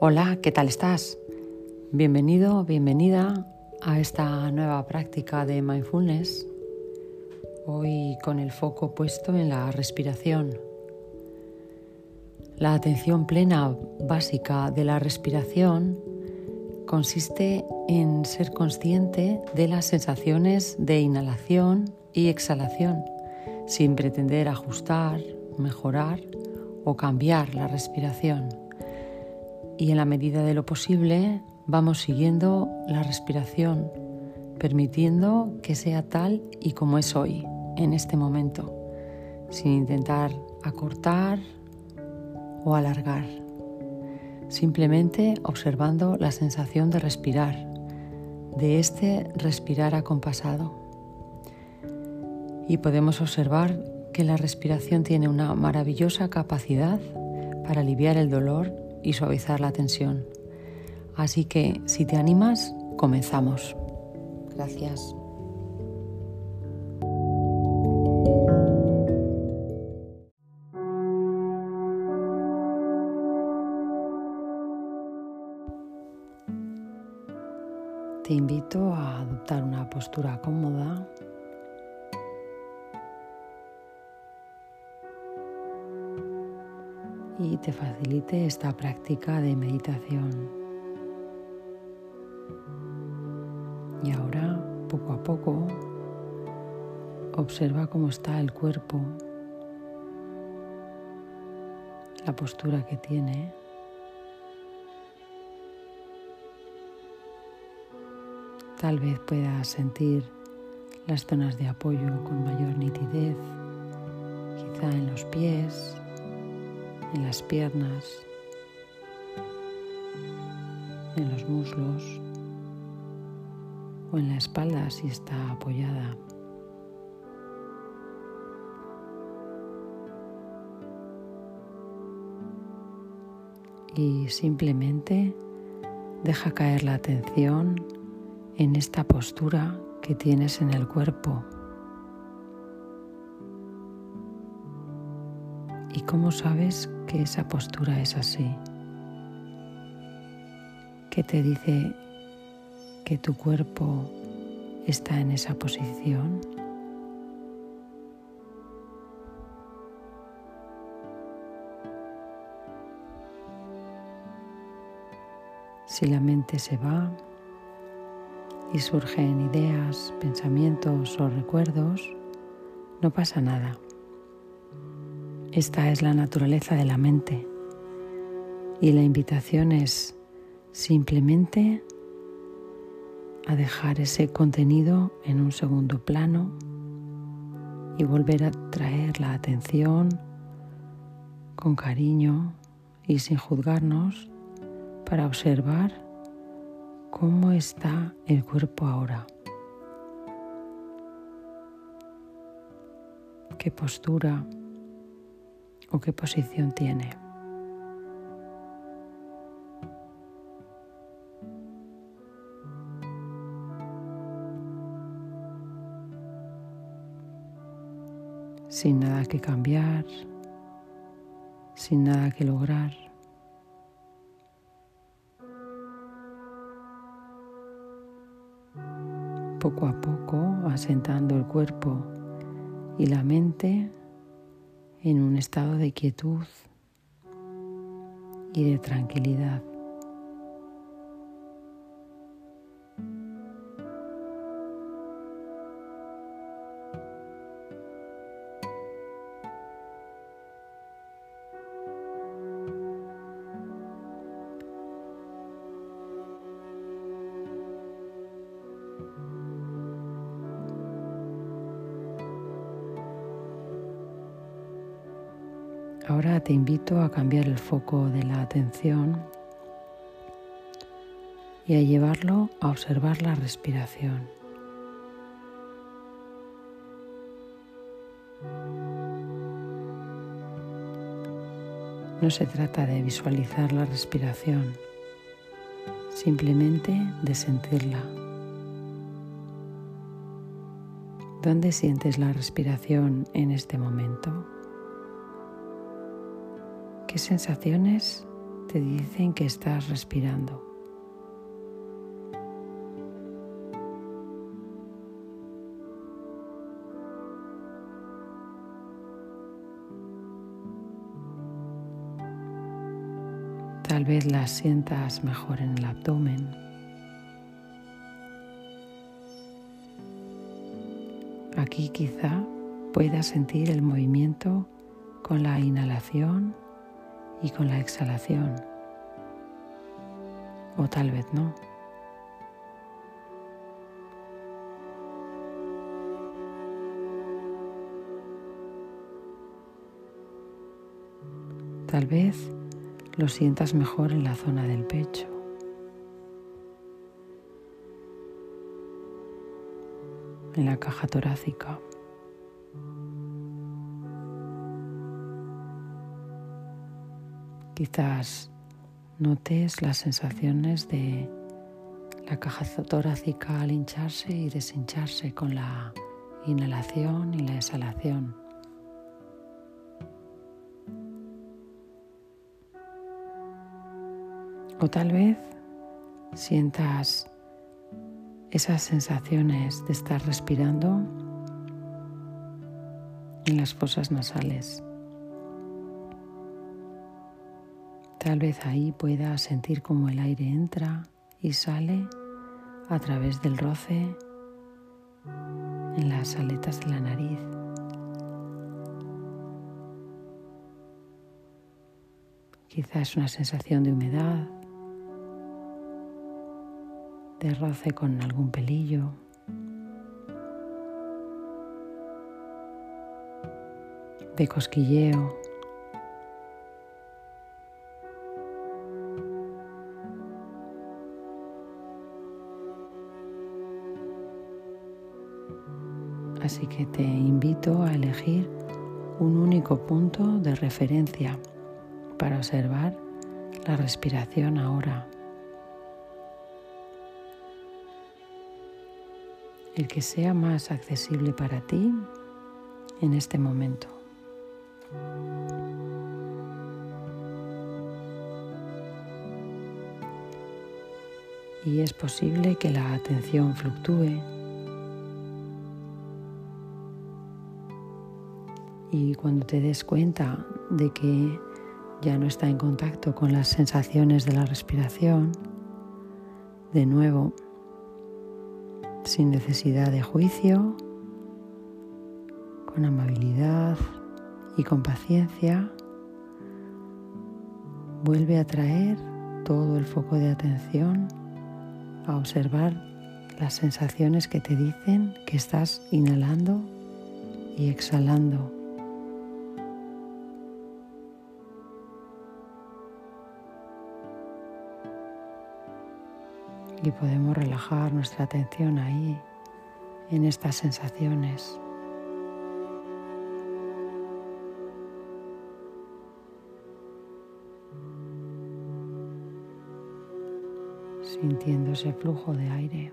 Hola, ¿qué tal estás? Bienvenido, bienvenida a esta nueva práctica de mindfulness. Hoy con el foco puesto en la respiración. La atención plena básica de la respiración consiste en ser consciente de las sensaciones de inhalación y exhalación, sin pretender ajustar, mejorar o cambiar la respiración y en la medida de lo posible vamos siguiendo la respiración, permitiendo que sea tal y como es hoy, en este momento, sin intentar acortar o alargar, simplemente observando la sensación de respirar, de este respirar acompasado. Y podemos observar que la respiración tiene una maravillosa capacidad para aliviar el dolor y suavizar la tensión. Así que si te animas, comenzamos. Gracias. Esta práctica de meditación. Y ahora, poco a poco, observa cómo está el cuerpo, la postura que tiene. Tal vez puedas sentir las zonas de apoyo con mayor nitidez, quizá en los pies, en las piernas, en los muslos o en la espalda si está apoyada. Y simplemente deja caer la atención en esta postura que tienes en el cuerpo. ¿Y cómo sabes que esa postura es así? ¿Qué te dice que tu cuerpo está en esa posición? Si la mente se va y surgen ideas, pensamientos o recuerdos, no pasa nada. Esta es la naturaleza de la mente y la invitación es simplemente a dejar ese contenido en un segundo plano y volver a traer la atención con cariño y sin juzgarnos para observar cómo está el cuerpo ahora. ¿Qué postura? O qué posición tiene. Sin nada que cambiar, sin nada que lograr. Poco a poco asentando el cuerpo y la mente en un estado de quietud y de tranquilidad. Ahora te invito a cambiar el foco de la atención y a llevarlo a observar la respiración. No se trata de visualizar la respiración, simplemente de sentirla. ¿Dónde sientes la respiración en este momento? ¿Qué sensaciones te dicen que estás respirando. Tal vez las sientas mejor en el abdomen. Aquí quizá puedas sentir el movimiento con la inhalación y con la exhalación. O tal vez no. Tal vez lo sientas mejor en la zona del pecho. En la caja torácica. Quizás notes las sensaciones de la caja torácica al hincharse y deshincharse con la inhalación y la exhalación. O tal vez sientas esas sensaciones de estar respirando en las fosas nasales. Tal vez ahí puedas sentir como el aire entra y sale a través del roce en las aletas de la nariz. Quizás una sensación de humedad de roce con algún pelillo. de cosquilleo. Así que te invito a elegir un único punto de referencia para observar la respiración ahora. el que sea más accesible para ti en este momento. Y es posible que la atención fluctúe y cuando te des cuenta de que ya no está en contacto con las sensaciones de la respiración, de nuevo sin necesidad de juicio, con amabilidad y con paciencia, vuelve a traer todo el foco de atención a observar las sensaciones que te dicen que estás inhalando y exhalando. Y podemos relajar nuestra atención ahí, en estas sensaciones. sintiendo ese flujo de aire.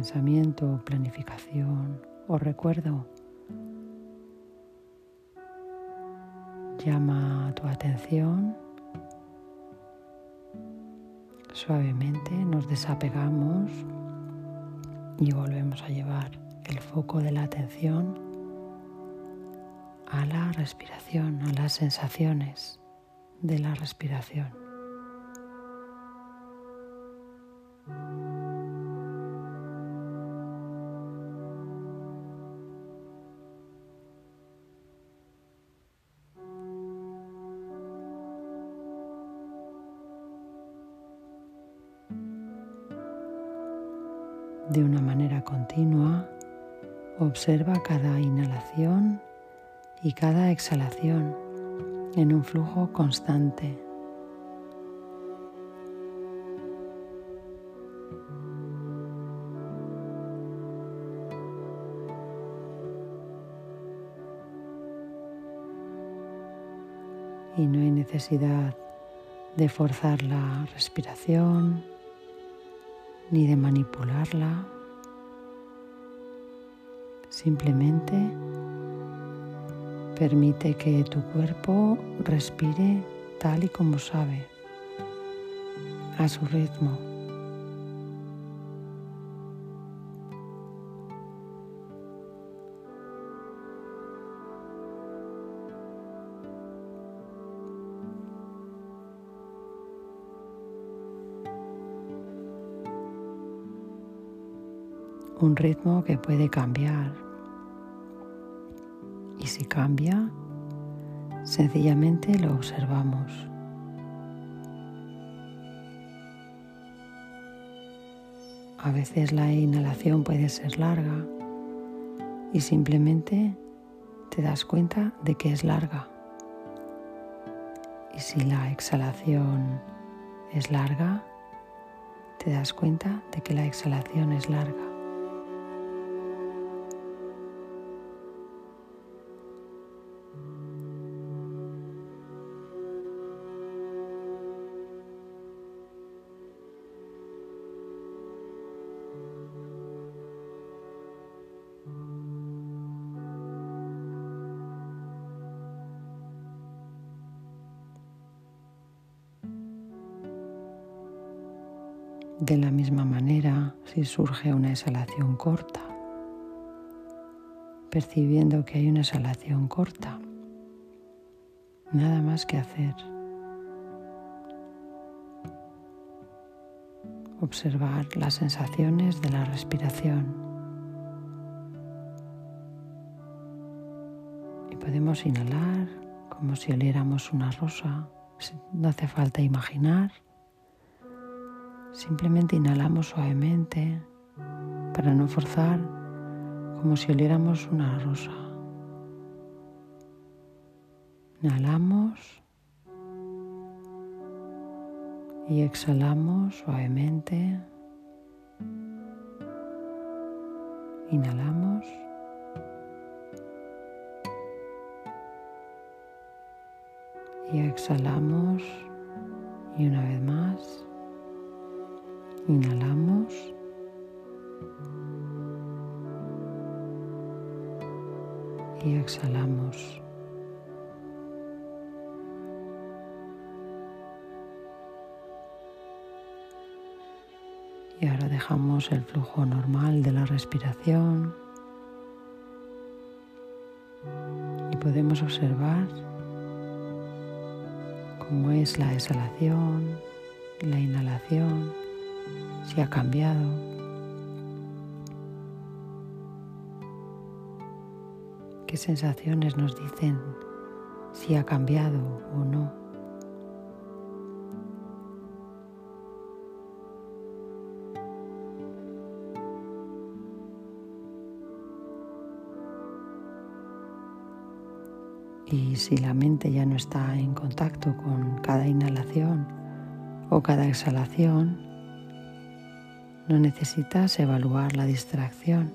Pensamiento, planificación o recuerdo llama tu atención, suavemente nos desapegamos y volvemos a llevar el foco de la atención a la respiración, a las sensaciones de la respiración. Observa cada inhalación y cada exhalación en un flujo constante. Y no hay necesidad de forzar la respiración ni de manipularla. Simplemente permite que tu cuerpo respire tal y como sabe, a su ritmo. un ritmo que puede cambiar. Y si cambia, sencillamente lo observamos. A veces la inhalación puede ser larga y simplemente te das cuenta de que es larga. Y si la exhalación es larga, te das cuenta de que la exhalación es larga. De la misma manera, si surge una exhalación corta, percibiendo que hay una exhalación corta, nada más que hacer. Observar las sensaciones de la respiración. Y podemos inhalar como si oliéramos una rosa. No hace falta imaginar Simplemente inhalamos suavemente para no forzar como si oliéramos una rosa. Inhalamos y exhalamos suavemente. Inhalamos. Y exhalamos y una vez más. Inhalamos. Y exhalamos. Y ahora dejamos el flujo normal de la respiración y podemos observar cómo es la exhalación, la inhalación si ha cambiado. ¿Qué sensaciones nos dicen si ha cambiado o no? Y si la mente ya no está en contacto con cada inhalación o cada exhalación, no necesitas evaluar la distracción.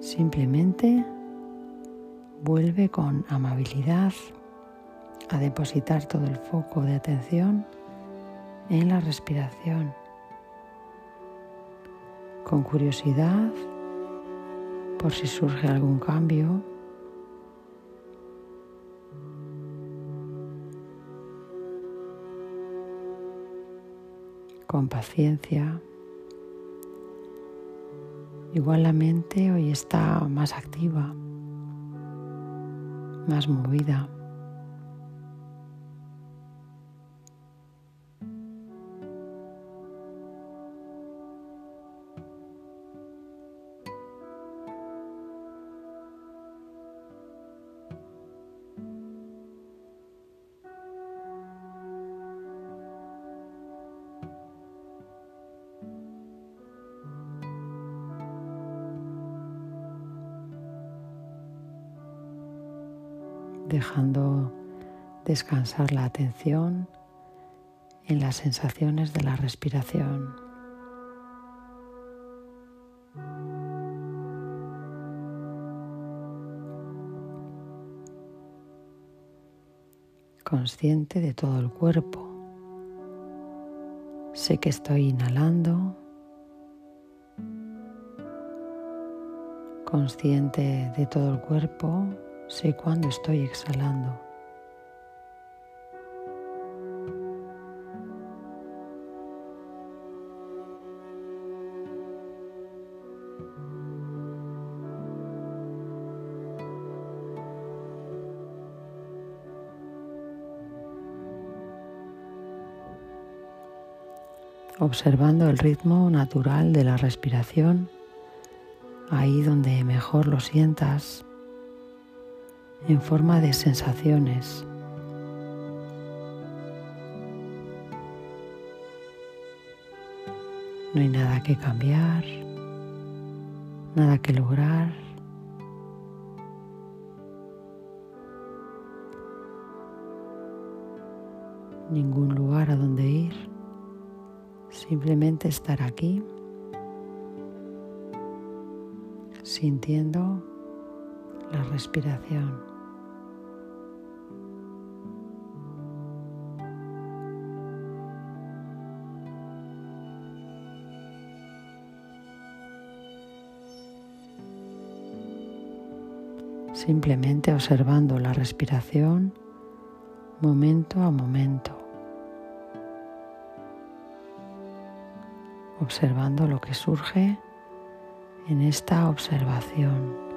Simplemente vuelve con amabilidad a depositar todo el foco de atención en la respiración. Con curiosidad por si surge algún cambio con paciencia. Igual la mente hoy está más activa, más movida. Descansar la atención en las sensaciones de la respiración. consciente de todo el cuerpo. Sé que estoy inhalando, consciente de todo el cuerpo, sé cuándo estoy exhalando. Observando el ritmo natural de la respiración, ahí donde mejor lo sientas, en forma de sensaciones. No hay nada que cambiar, nada que lograr. Ningún lugar a donde ir. Simplemente estar aquí, sintiendo la respiración. Simplemente observando la respiración momento a momento. Observando lo que surge en esta observación.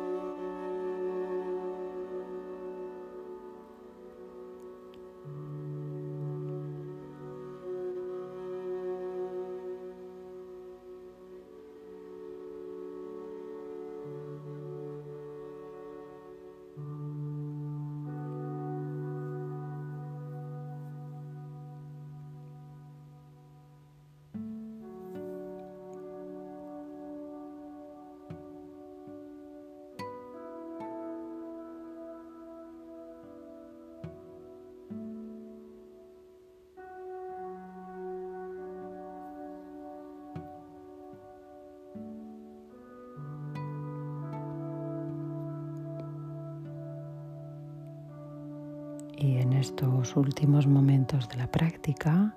Estos últimos momentos de la práctica,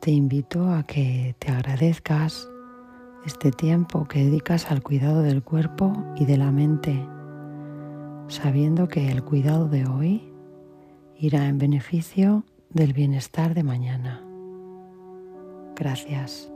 te invito a que te agradezcas este tiempo que dedicas al cuidado del cuerpo y de la mente, sabiendo que el cuidado de hoy irá en beneficio del bienestar de mañana. Gracias.